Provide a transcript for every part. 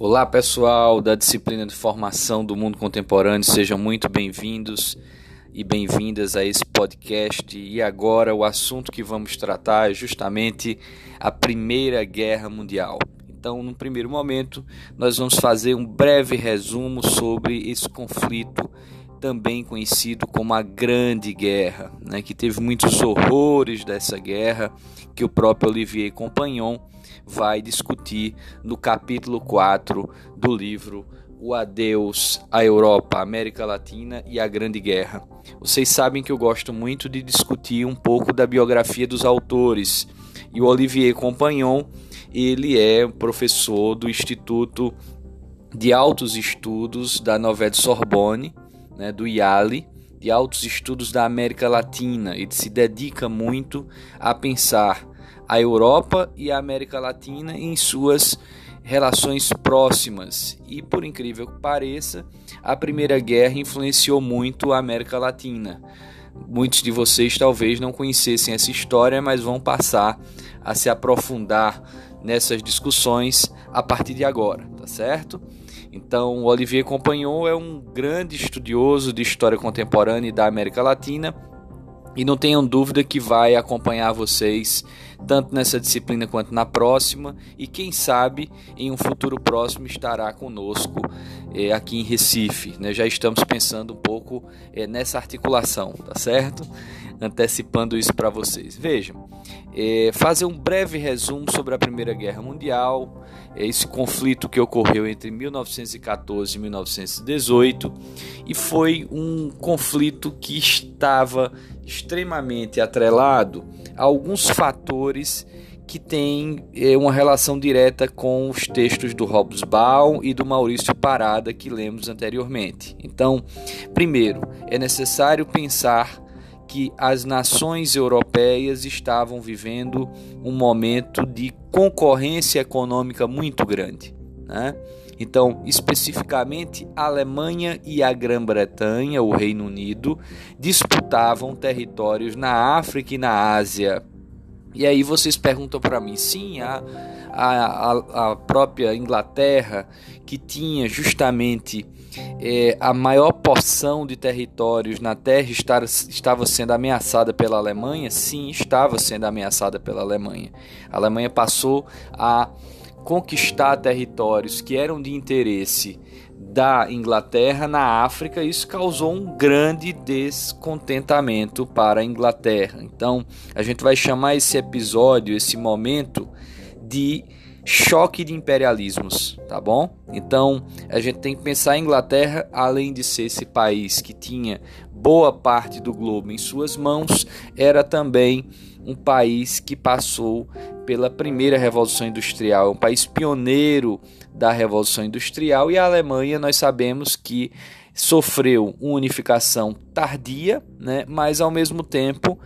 Olá pessoal da disciplina de formação do mundo contemporâneo, sejam muito bem-vindos e bem-vindas a esse podcast. E agora o assunto que vamos tratar é justamente a Primeira Guerra Mundial. Então, no primeiro momento, nós vamos fazer um breve resumo sobre esse conflito também conhecido como a Grande Guerra, né, que teve muitos horrores dessa guerra que o próprio Olivier Compagnon vai discutir no capítulo 4 do livro O Adeus à Europa, América Latina e a Grande Guerra. Vocês sabem que eu gosto muito de discutir um pouco da biografia dos autores e o Olivier Compagnon ele é professor do Instituto de Altos Estudos da Nova Sorbonne né, do IALI, de Altos Estudos da América Latina. Ele se dedica muito a pensar a Europa e a América Latina em suas relações próximas. E por incrível que pareça, a Primeira Guerra influenciou muito a América Latina. Muitos de vocês talvez não conhecessem essa história, mas vão passar a se aprofundar nessas discussões a partir de agora, tá certo? Então, o Olivier Compagnon é um grande estudioso de história contemporânea da América Latina e não tenham dúvida que vai acompanhar vocês tanto nessa disciplina quanto na próxima e quem sabe em um futuro próximo estará conosco é, aqui em Recife. Né? Já estamos pensando um pouco é, nessa articulação, tá certo? Antecipando isso para vocês. Vejam, é, fazer um breve resumo sobre a Primeira Guerra Mundial, é, esse conflito que ocorreu entre 1914 e 1918, e foi um conflito que estava extremamente atrelado a alguns fatores que têm é, uma relação direta com os textos do Hobsbawm e do Maurício Parada que lemos anteriormente. Então, primeiro, é necessário pensar que as nações europeias estavam vivendo um momento de concorrência econômica muito grande. Né? Então, especificamente, a Alemanha e a Grã-Bretanha, o Reino Unido, disputavam territórios na África e na Ásia. E aí vocês perguntam para mim, sim, a, a, a própria Inglaterra, que tinha justamente é, a maior porção de territórios na Terra estar, estava sendo ameaçada pela Alemanha? Sim, estava sendo ameaçada pela Alemanha. A Alemanha passou a conquistar territórios que eram de interesse da Inglaterra na África, isso causou um grande descontentamento para a Inglaterra. Então, a gente vai chamar esse episódio, esse momento, de choque de imperialismos, tá bom? Então a gente tem que pensar a Inglaterra, além de ser esse país que tinha boa parte do globo em suas mãos, era também um país que passou pela primeira revolução industrial, um país pioneiro da revolução industrial e a Alemanha nós sabemos que sofreu uma unificação tardia, né? Mas ao mesmo tempo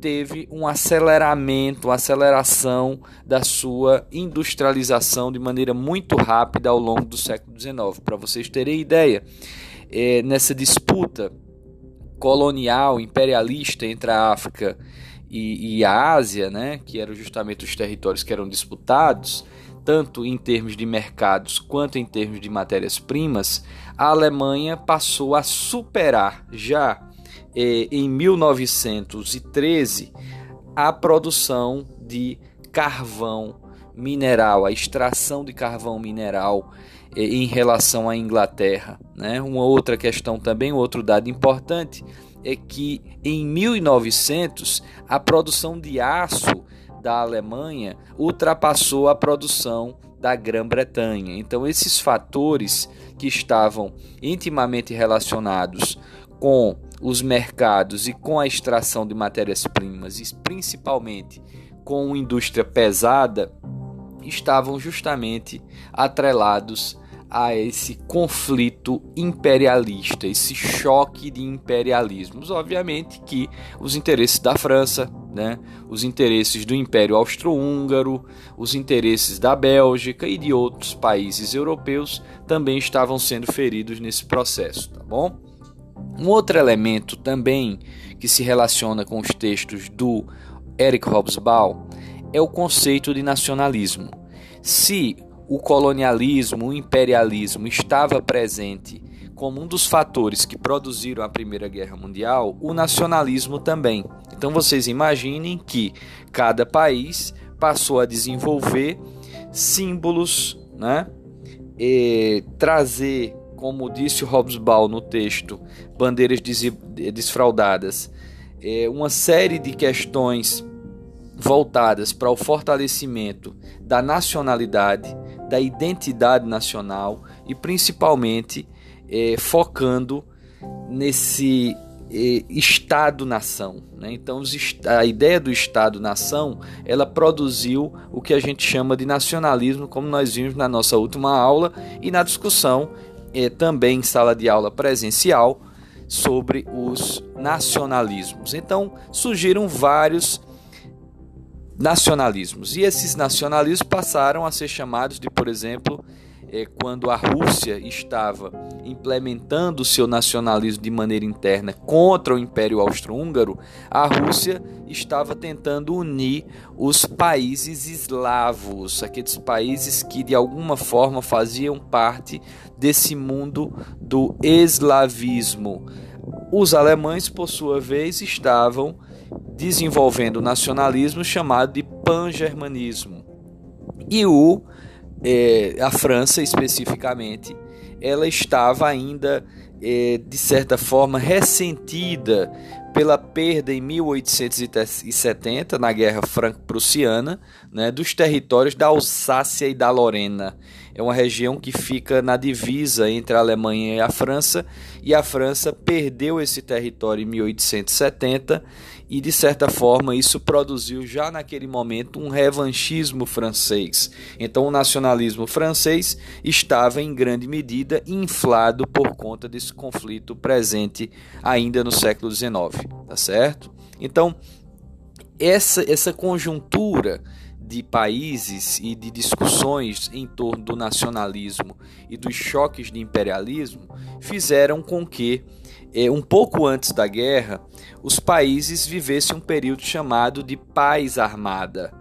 teve um aceleramento, uma aceleração da sua industrialização de maneira muito rápida ao longo do século XIX. Para vocês terem ideia, é, nessa disputa colonial, imperialista entre a África e, e a Ásia, né, que eram justamente os territórios que eram disputados, tanto em termos de mercados quanto em termos de matérias-primas, a Alemanha passou a superar já eh, em 1913 a produção de carvão mineral, a extração de carvão mineral eh, em relação à Inglaterra. Né? Uma outra questão também, outro dado importante, é que em 1900 a produção de aço da Alemanha ultrapassou a produção da Grã-Bretanha. Então, esses fatores que estavam intimamente relacionados com os mercados e com a extração de matérias-primas, e principalmente com a indústria pesada, estavam justamente atrelados a esse conflito imperialista, esse choque de imperialismos. Obviamente que os interesses da França, né, os interesses do Império Austro-Húngaro, os interesses da Bélgica e de outros países europeus também estavam sendo feridos nesse processo, tá bom? Um outro elemento também que se relaciona com os textos do Eric Hobsbawm é o conceito de nacionalismo. Se o colonialismo, o imperialismo estava presente como um dos fatores que produziram a Primeira Guerra Mundial, o nacionalismo também. Então vocês imaginem que cada país passou a desenvolver símbolos, né? E trazer, como disse Hobsbawm no texto, bandeiras desfraudadas, é, uma série de questões voltadas para o fortalecimento da nacionalidade, da identidade nacional e principalmente é, focando nesse é, Estado-nação. Né? Então, a ideia do Estado-nação ela produziu o que a gente chama de nacionalismo, como nós vimos na nossa última aula e na discussão é, também em sala de aula presencial sobre os nacionalismos. Então, surgiram vários nacionalismos e esses nacionalismos passaram a ser chamados de, por exemplo, é, quando a Rússia estava implementando seu nacionalismo de maneira interna contra o Império Austro-Húngaro, a Rússia estava tentando unir os países eslavos, aqueles países que de alguma forma faziam parte desse mundo do eslavismo. Os alemães, por sua vez, estavam desenvolvendo o nacionalismo chamado de pan-germanismo. E o é, a França especificamente, ela estava ainda, é, de certa forma, ressentida pela perda em 1870, na Guerra Franco-Prussiana, né, dos territórios da Alsácia e da Lorena. É uma região que fica na divisa entre a Alemanha e a França, e a França perdeu esse território em 1870 e de certa forma isso produziu já naquele momento um revanchismo francês. Então o nacionalismo francês estava em grande medida inflado por conta desse conflito presente ainda no século XIX, tá certo? Então essa essa conjuntura de países e de discussões em torno do nacionalismo e dos choques de imperialismo fizeram com que um pouco antes da guerra, os países vivessem um período chamado de paz armada.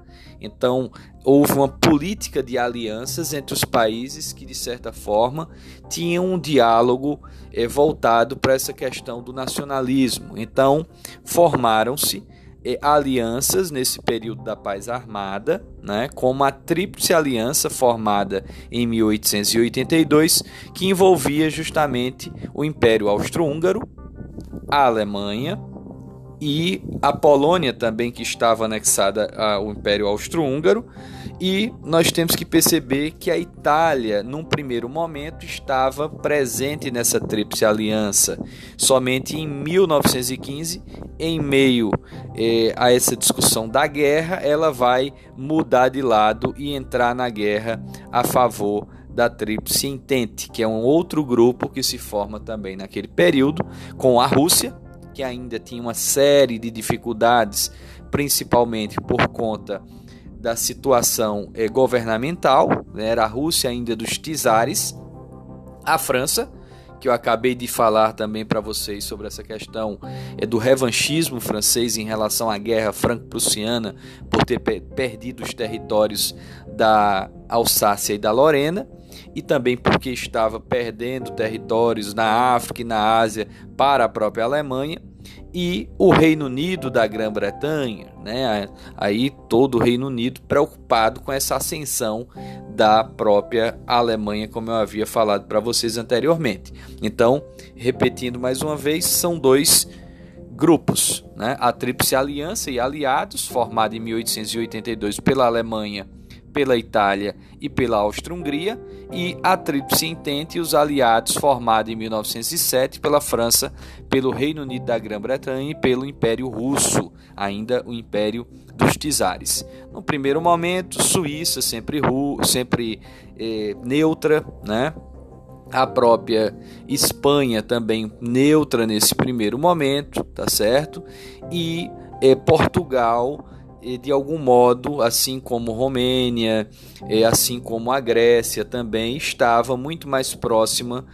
Então, houve uma política de alianças entre os países que, de certa forma, tinham um diálogo é, voltado para essa questão do nacionalismo. Então, formaram-se alianças nesse período da paz armada, né, como a Tríplice Aliança formada em 1882, que envolvia justamente o Império Austro-Húngaro, a Alemanha e a Polônia também que estava anexada ao Império Austro-Húngaro e nós temos que perceber que a Itália, num primeiro momento, estava presente nessa Tríplice Aliança. Somente em 1915, em meio eh, a essa discussão da guerra, ela vai mudar de lado e entrar na guerra a favor da Tríplice Entente, que é um outro grupo que se forma também naquele período com a Rússia, que ainda tinha uma série de dificuldades, principalmente por conta da situação eh, governamental, né? era a Rússia ainda dos Tizares, a França, que eu acabei de falar também para vocês sobre essa questão é do revanchismo francês em relação à guerra franco-prussiana por ter perdido os territórios da Alsácia e da Lorena e também porque estava perdendo territórios na África e na Ásia para a própria Alemanha e o Reino Unido da Grã-Bretanha, né? Aí todo o Reino Unido preocupado com essa ascensão da própria Alemanha, como eu havia falado para vocês anteriormente. Então, repetindo mais uma vez, são dois grupos, né? A Tríplice Aliança e aliados, formada em 1882 pela Alemanha pela Itália e pela Áustria-Hungria, e a Tríplice Entente e os aliados formados em 1907 pela França, pelo Reino Unido da Grã-Bretanha e pelo Império Russo, ainda o Império dos Tizares. No primeiro momento, Suíça sempre, sempre eh, neutra, né? a própria Espanha também neutra nesse primeiro momento, tá certo? E eh, Portugal de algum modo, assim como Romênia, assim como a Grécia também, estava muito mais próxima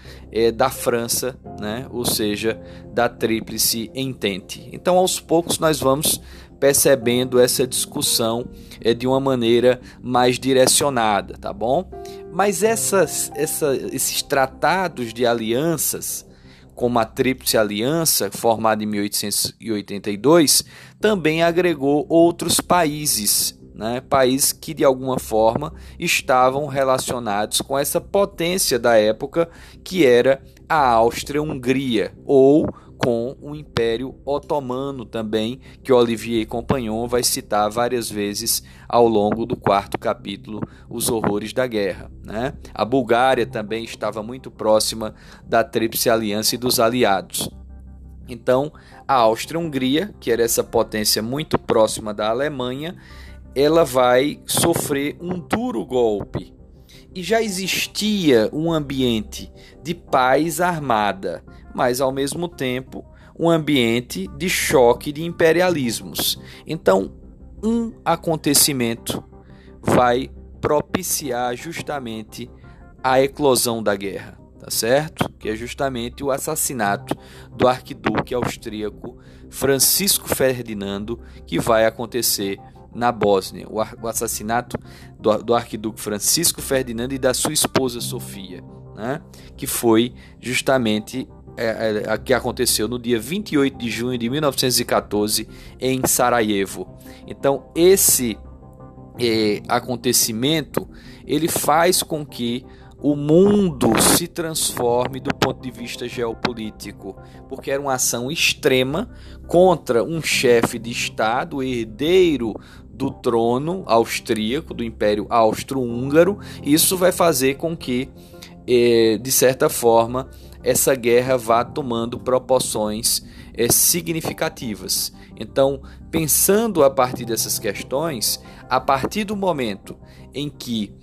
da França, né? ou seja, da Tríplice Entente. Então, aos poucos, nós vamos percebendo essa discussão de uma maneira mais direcionada, tá bom? Mas essas, essa, esses tratados de alianças, como a Tríplice Aliança, formada em 1882, também agregou outros países, né? países que de alguma forma estavam relacionados com essa potência da época que era a Áustria-Hungria ou com o Império Otomano também, que Olivier Compagnon vai citar várias vezes ao longo do quarto capítulo, Os Horrores da Guerra. Né? A Bulgária também estava muito próxima da Tríplice Aliança e dos aliados. Então, a Áustria-Hungria, que era essa potência muito próxima da Alemanha, ela vai sofrer um duro golpe. E já existia um ambiente de paz armada mas ao mesmo tempo um ambiente de choque de imperialismos. Então, um acontecimento vai propiciar justamente a eclosão da guerra, tá certo? Que é justamente o assassinato do arquiduque austríaco Francisco Ferdinando, que vai acontecer na Bósnia. O assassinato do, arquiduque Francisco Ferdinando e da sua esposa Sofia, né? que foi justamente é, é, que aconteceu no dia 28 de junho de 1914 em Sarajevo. Então esse é, acontecimento ele faz com que o mundo se transforme do ponto de vista geopolítico, porque era uma ação extrema contra um chefe de Estado, herdeiro do trono austríaco, do Império Austro-Húngaro. Isso vai fazer com que, é, de certa forma, essa guerra vá tomando proporções é, significativas. Então, pensando a partir dessas questões, a partir do momento em que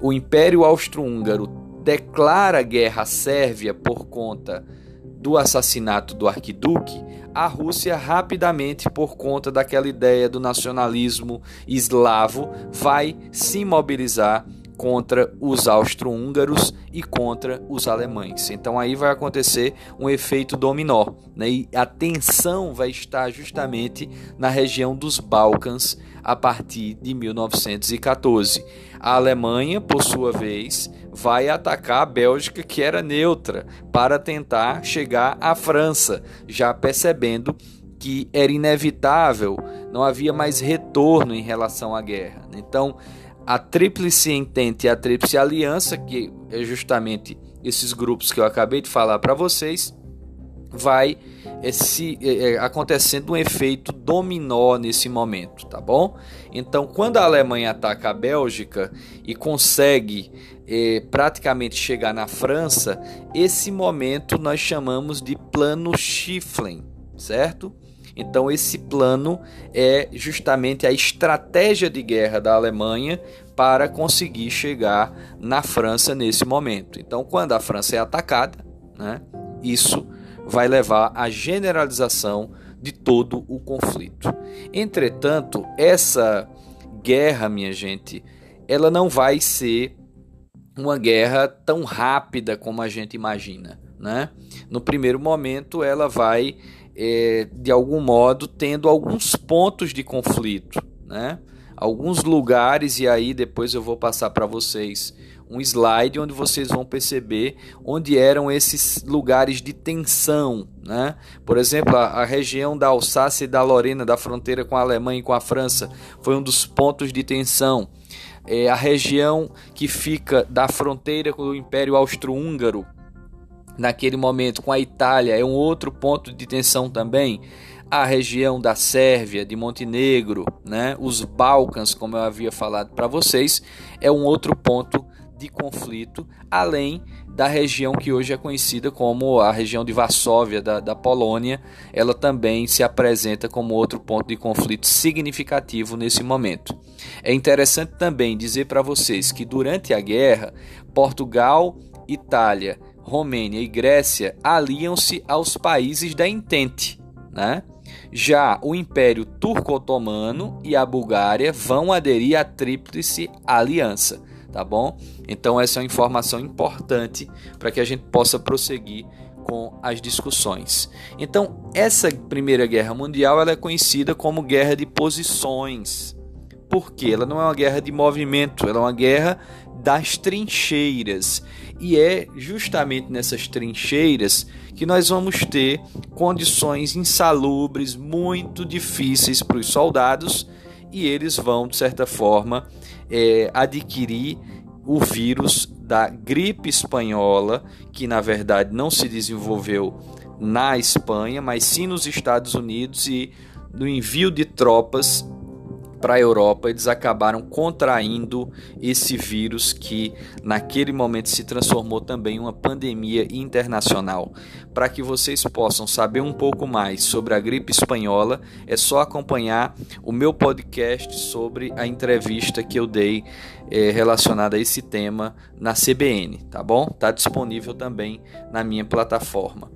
o Império Austro-Húngaro declara guerra à Sérvia por conta do assassinato do arquiduque, a Rússia rapidamente, por conta daquela ideia do nacionalismo eslavo, vai se mobilizar contra os austro-húngaros e contra os alemães. Então aí vai acontecer um efeito dominó, né? e a tensão vai estar justamente na região dos Balcãs a partir de 1914. A Alemanha, por sua vez, vai atacar a Bélgica, que era neutra, para tentar chegar à França, já percebendo que era inevitável, não havia mais retorno em relação à guerra. Então, a Tríplice Entente e a Tríplice Aliança, que é justamente esses grupos que eu acabei de falar para vocês, vai é, acontecendo um efeito dominó nesse momento, tá bom? Então, quando a Alemanha ataca a Bélgica e consegue é, praticamente chegar na França, esse momento nós chamamos de Plano Schifflen, certo? Então, esse plano é justamente a estratégia de guerra da Alemanha para conseguir chegar na França nesse momento. Então, quando a França é atacada, né, isso vai levar à generalização de todo o conflito. Entretanto, essa guerra, minha gente, ela não vai ser uma guerra tão rápida como a gente imagina. Né? No primeiro momento, ela vai é, de algum modo, tendo alguns pontos de conflito, né? alguns lugares, e aí depois eu vou passar para vocês um slide onde vocês vão perceber onde eram esses lugares de tensão. Né? Por exemplo, a, a região da Alsácia e da Lorena, da fronteira com a Alemanha e com a França, foi um dos pontos de tensão. É, a região que fica da fronteira com o Império Austro-Húngaro, naquele momento com a Itália é um outro ponto de tensão também. A região da Sérvia, de Montenegro, né? os Balcãs, como eu havia falado para vocês, é um outro ponto de conflito, além da região que hoje é conhecida como a região de Varsóvia, da, da Polônia, ela também se apresenta como outro ponto de conflito significativo nesse momento. É interessante também dizer para vocês que durante a guerra, Portugal, Itália Romênia e Grécia aliam-se aos países da Entente, né? Já o Império Turco-Otomano e a Bulgária vão aderir à Tríplice Aliança, tá bom? Então essa é uma informação importante para que a gente possa prosseguir com as discussões. Então, essa Primeira Guerra Mundial ela é conhecida como Guerra de Posições. Porque ela não é uma guerra de movimento, ela é uma guerra das trincheiras. E é justamente nessas trincheiras que nós vamos ter condições insalubres, muito difíceis para os soldados, e eles vão, de certa forma, é, adquirir o vírus da gripe espanhola, que na verdade não se desenvolveu na Espanha, mas sim nos Estados Unidos e no envio de tropas para a Europa, eles acabaram contraindo esse vírus que naquele momento se transformou também em uma pandemia internacional. Para que vocês possam saber um pouco mais sobre a gripe espanhola, é só acompanhar o meu podcast sobre a entrevista que eu dei é, relacionada a esse tema na CBN, tá bom? Está disponível também na minha plataforma.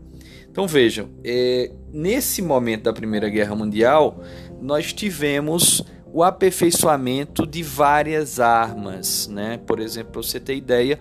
Então vejam, é, nesse momento da Primeira Guerra Mundial, nós tivemos o aperfeiçoamento de várias armas, né? Por exemplo, você ter ideia,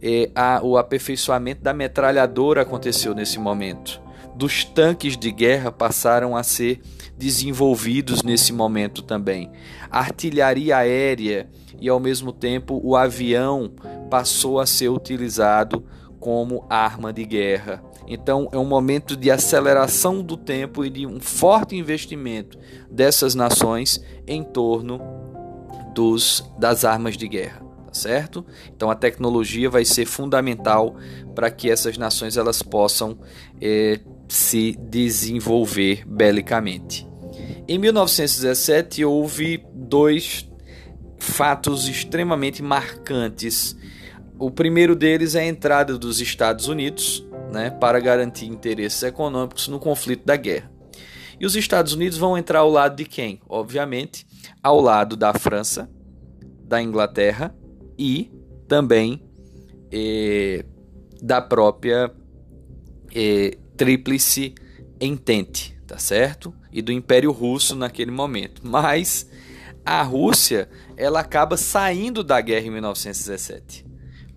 é, a, o aperfeiçoamento da metralhadora aconteceu nesse momento. Dos tanques de guerra passaram a ser desenvolvidos nesse momento também. Artilharia aérea e ao mesmo tempo o avião passou a ser utilizado como arma de guerra. Então é um momento de aceleração do tempo e de um forte investimento dessas nações em torno dos, das armas de guerra, tá certo? Então a tecnologia vai ser fundamental para que essas nações elas possam é, se desenvolver belicamente. Em 1917 houve dois fatos extremamente marcantes o primeiro deles é a entrada dos Estados Unidos né, para garantir interesses econômicos no conflito da guerra. E os Estados Unidos vão entrar ao lado de quem? Obviamente, ao lado da França, da Inglaterra e também eh, da própria eh, Tríplice Entente, tá certo? E do Império Russo naquele momento. Mas a Rússia ela acaba saindo da guerra em 1917.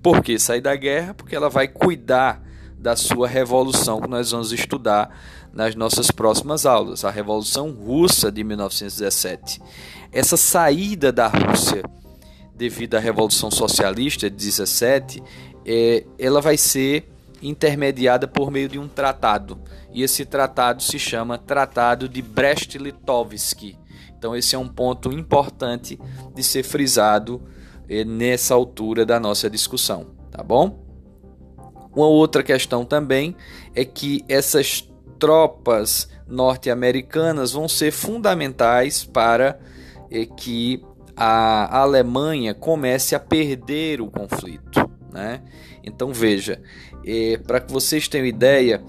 Por que sair da guerra? Porque ela vai cuidar da sua revolução que nós vamos estudar nas nossas próximas aulas, a Revolução Russa de 1917. Essa saída da Rússia devido à Revolução Socialista de 17, é, ela vai ser intermediada por meio de um tratado. E esse tratado se chama Tratado de Brest-Litovsk. Então esse é um ponto importante de ser frisado nessa altura da nossa discussão, tá bom? Uma outra questão também é que essas tropas norte-americanas vão ser fundamentais para eh, que a Alemanha comece a perder o conflito. Né? Então veja, eh, para que vocês tenham ideia,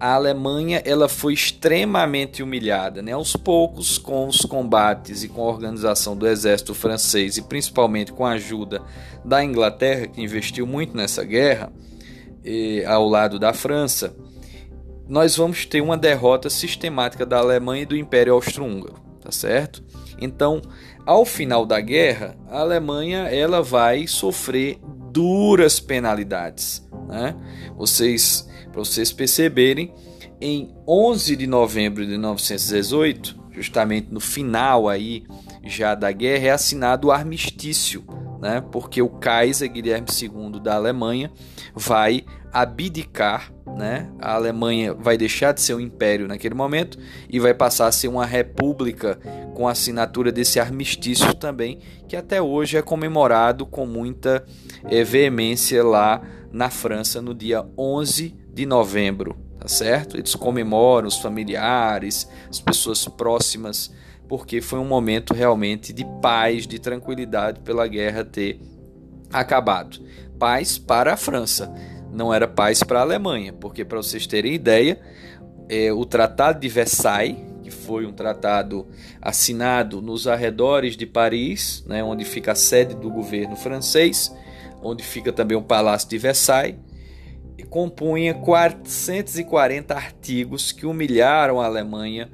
a Alemanha ela foi extremamente humilhada, né? Aos poucos, com os combates e com a organização do exército francês e principalmente com a ajuda da Inglaterra, que investiu muito nessa guerra, e, ao lado da França, nós vamos ter uma derrota sistemática da Alemanha e do Império Austro-Húngaro, tá certo? Então, ao final da guerra, a Alemanha ela vai sofrer duras penalidades, né? Vocês para vocês perceberem, em 11 de novembro de 1918, justamente no final aí já da guerra, é assinado o armistício, né? Porque o Kaiser Guilherme II da Alemanha vai abdicar, né? A Alemanha vai deixar de ser um império naquele momento e vai passar a ser uma república com a assinatura desse armistício também, que até hoje é comemorado com muita é, veemência lá na França no dia 11 de novembro, tá certo? Eles comemoram os familiares, as pessoas próximas, porque foi um momento realmente de paz, de tranquilidade pela guerra ter acabado. Paz para a França, não era paz para a Alemanha, porque para vocês terem ideia, é, o Tratado de Versailles, que foi um tratado assinado nos arredores de Paris, né, onde fica a sede do governo francês, onde fica também o Palácio de Versailles, compunha 440 artigos que humilharam a Alemanha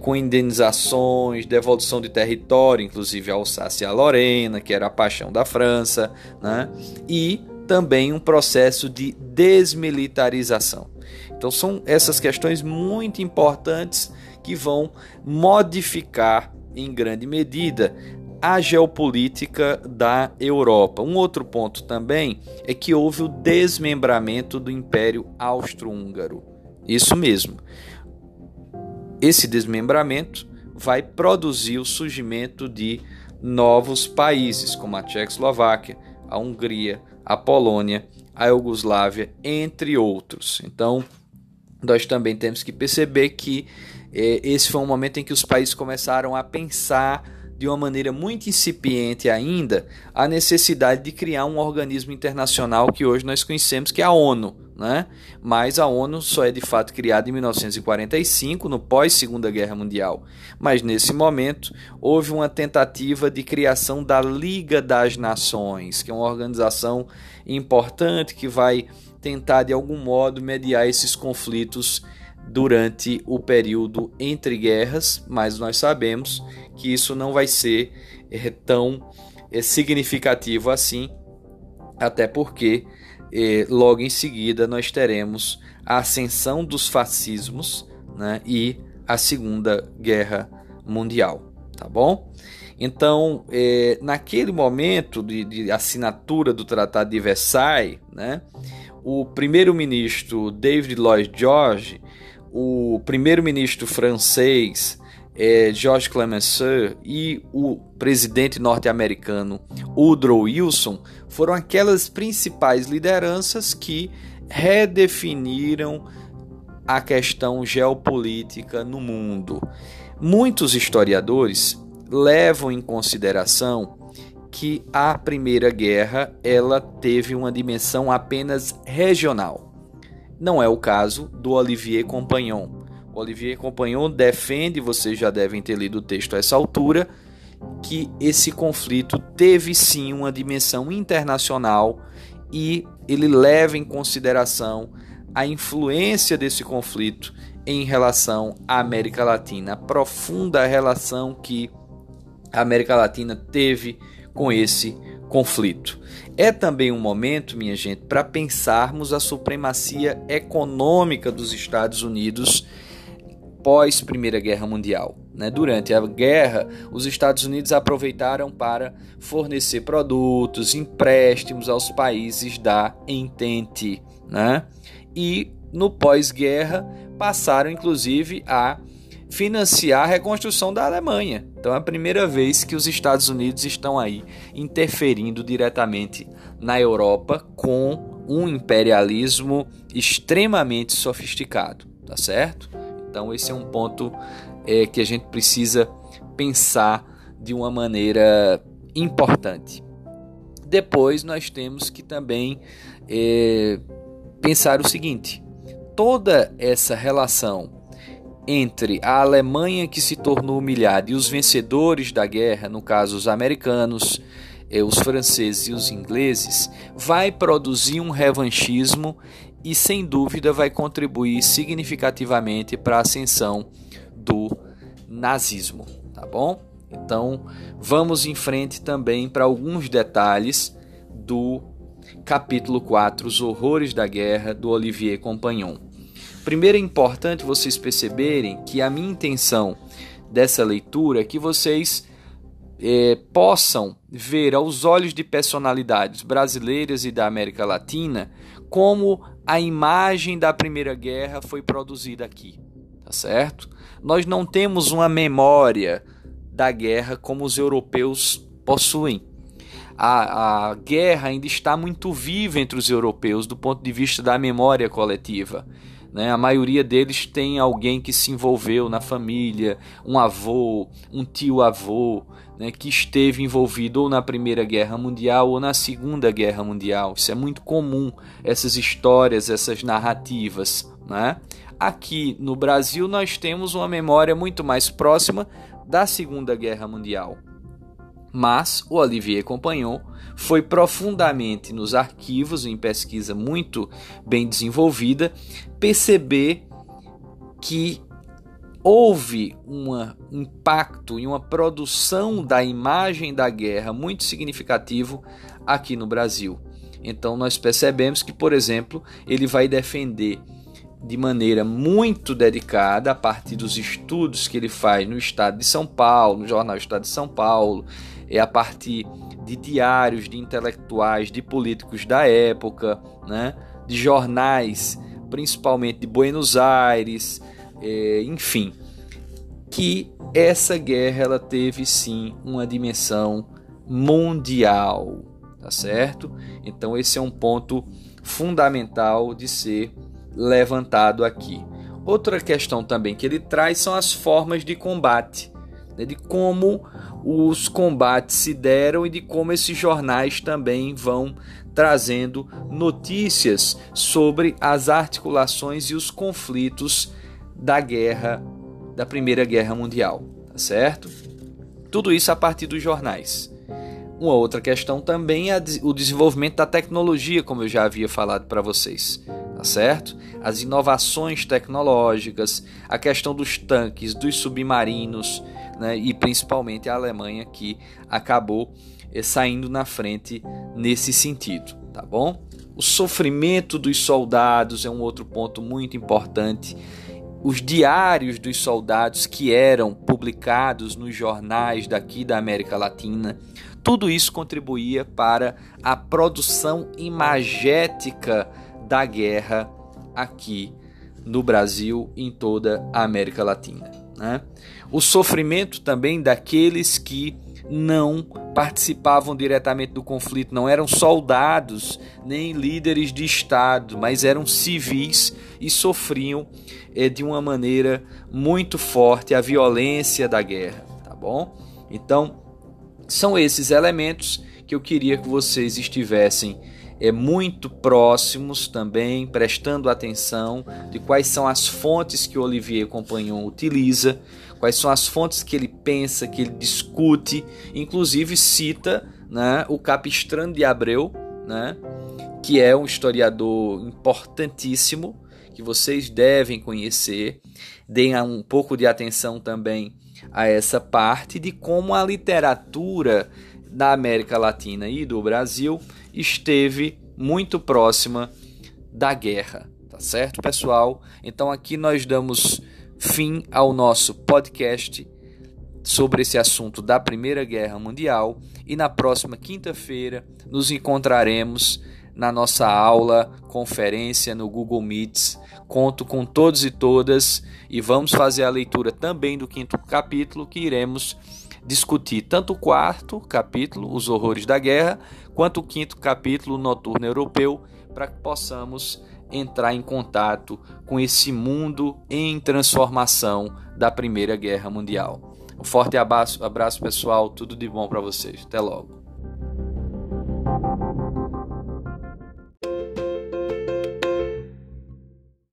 com indenizações, devolução de território, inclusive a Alsácia e a Lorena, que era a paixão da França, né? e também um processo de desmilitarização. Então são essas questões muito importantes que vão modificar em grande medida a geopolítica da Europa. Um outro ponto também é que houve o desmembramento do Império Austro-Húngaro. Isso mesmo. Esse desmembramento vai produzir o surgimento de novos países, como a Tchecoslováquia, a Hungria, a Polônia, a Iugoslávia, entre outros. Então, nós também temos que perceber que eh, esse foi um momento em que os países começaram a pensar de uma maneira muito incipiente ainda, a necessidade de criar um organismo internacional que hoje nós conhecemos, que é a ONU. Né? Mas a ONU só é de fato criada em 1945, no pós-Segunda Guerra Mundial. Mas nesse momento houve uma tentativa de criação da Liga das Nações, que é uma organização importante que vai tentar de algum modo mediar esses conflitos durante o período entre guerras, mas nós sabemos que isso não vai ser é, tão é, significativo assim, até porque é, logo em seguida nós teremos a ascensão dos fascismos né, e a Segunda Guerra Mundial, tá bom? Então, é, naquele momento de, de, assinatura do Tratado de Versailles, né, o primeiro-ministro David Lloyd George, o primeiro-ministro francês é, George Clemenceau e o presidente norte-americano Woodrow Wilson foram aquelas principais lideranças que redefiniram a questão geopolítica no mundo. Muitos historiadores levam em consideração que a Primeira Guerra ela teve uma dimensão apenas regional. Não é o caso do Olivier Compagnon, Olivier Compagnon defende, vocês já devem ter lido o texto a essa altura, que esse conflito teve sim uma dimensão internacional e ele leva em consideração a influência desse conflito em relação à América Latina, a profunda relação que a América Latina teve com esse conflito. É também um momento, minha gente, para pensarmos a supremacia econômica dos Estados Unidos pós Primeira Guerra Mundial. Né? Durante a guerra, os Estados Unidos aproveitaram para fornecer produtos, empréstimos aos países da Entente. Né? E no pós-guerra passaram inclusive a financiar a reconstrução da Alemanha. Então é a primeira vez que os Estados Unidos estão aí interferindo diretamente na Europa com um imperialismo extremamente sofisticado, tá certo? Então, esse é um ponto é, que a gente precisa pensar de uma maneira importante. Depois, nós temos que também é, pensar o seguinte: toda essa relação entre a Alemanha que se tornou humilhada e os vencedores da guerra, no caso os americanos, é, os franceses e os ingleses, vai produzir um revanchismo e sem dúvida vai contribuir significativamente para a ascensão do nazismo, tá bom? Então, vamos em frente também para alguns detalhes do capítulo 4, Os Horrores da Guerra, do Olivier Compagnon. Primeiro é importante vocês perceberem que a minha intenção dessa leitura é que vocês é, possam ver aos olhos de personalidades brasileiras e da América Latina como a imagem da Primeira Guerra foi produzida aqui, tá certo? Nós não temos uma memória da guerra como os europeus possuem. A, a guerra ainda está muito viva entre os europeus do ponto de vista da memória coletiva. Né? A maioria deles tem alguém que se envolveu na família, um avô, um tio-avô, né, que esteve envolvido ou na Primeira Guerra Mundial ou na Segunda Guerra Mundial. Isso é muito comum, essas histórias, essas narrativas. Né? Aqui no Brasil, nós temos uma memória muito mais próxima da Segunda Guerra Mundial. Mas o Olivier Compagnon foi profundamente nos arquivos, em pesquisa muito bem desenvolvida, perceber que houve um impacto e uma produção da imagem da guerra muito significativo aqui no Brasil. Então nós percebemos que, por exemplo, ele vai defender de maneira muito dedicada a partir dos estudos que ele faz no estado de São Paulo, no jornal Estado de São Paulo, é a partir de diários de intelectuais, de políticos da época, né? de jornais, principalmente de Buenos Aires, é, enfim, que essa guerra ela teve sim uma dimensão mundial, tá certo? Então esse é um ponto fundamental de ser levantado aqui. Outra questão também que ele traz são as formas de combate, né, de como os combates se deram e de como esses jornais também vão trazendo notícias sobre as articulações e os conflitos da guerra, da Primeira Guerra Mundial, tá certo? Tudo isso a partir dos jornais. Uma outra questão também é o desenvolvimento da tecnologia, como eu já havia falado para vocês, tá certo? As inovações tecnológicas, a questão dos tanques, dos submarinos, né? e principalmente a Alemanha que acabou eh, saindo na frente nesse sentido, tá bom? O sofrimento dos soldados é um outro ponto muito importante os diários dos soldados que eram publicados nos jornais daqui da América Latina, tudo isso contribuía para a produção imagética da guerra aqui no Brasil e em toda a América Latina. Né? O sofrimento também daqueles que não participavam diretamente do conflito, não eram soldados nem líderes de Estado, mas eram civis e sofriam é, de uma maneira muito forte a violência da guerra, tá bom? Então, são esses elementos que eu queria que vocês estivessem é, muito próximos também, prestando atenção de quais são as fontes que Olivier Compagnon utiliza, quais são as fontes que ele pensa, que ele discute, inclusive cita né, o Capistrano de Abreu, né, que é um historiador importantíssimo que vocês devem conhecer. Deem um pouco de atenção também a essa parte de como a literatura da América Latina e do Brasil esteve muito próxima da guerra, tá certo, pessoal? Então aqui nós damos fim ao nosso podcast sobre esse assunto da Primeira Guerra Mundial e na próxima quinta-feira nos encontraremos na nossa aula, conferência no Google Meets. Conto com todos e todas e vamos fazer a leitura também do quinto capítulo que iremos discutir tanto o quarto capítulo, Os Horrores da Guerra, quanto o quinto capítulo, Noturno Europeu, para que possamos entrar em contato com esse mundo em transformação da Primeira Guerra Mundial. Um forte abraço, abraço pessoal, tudo de bom para vocês. Até logo.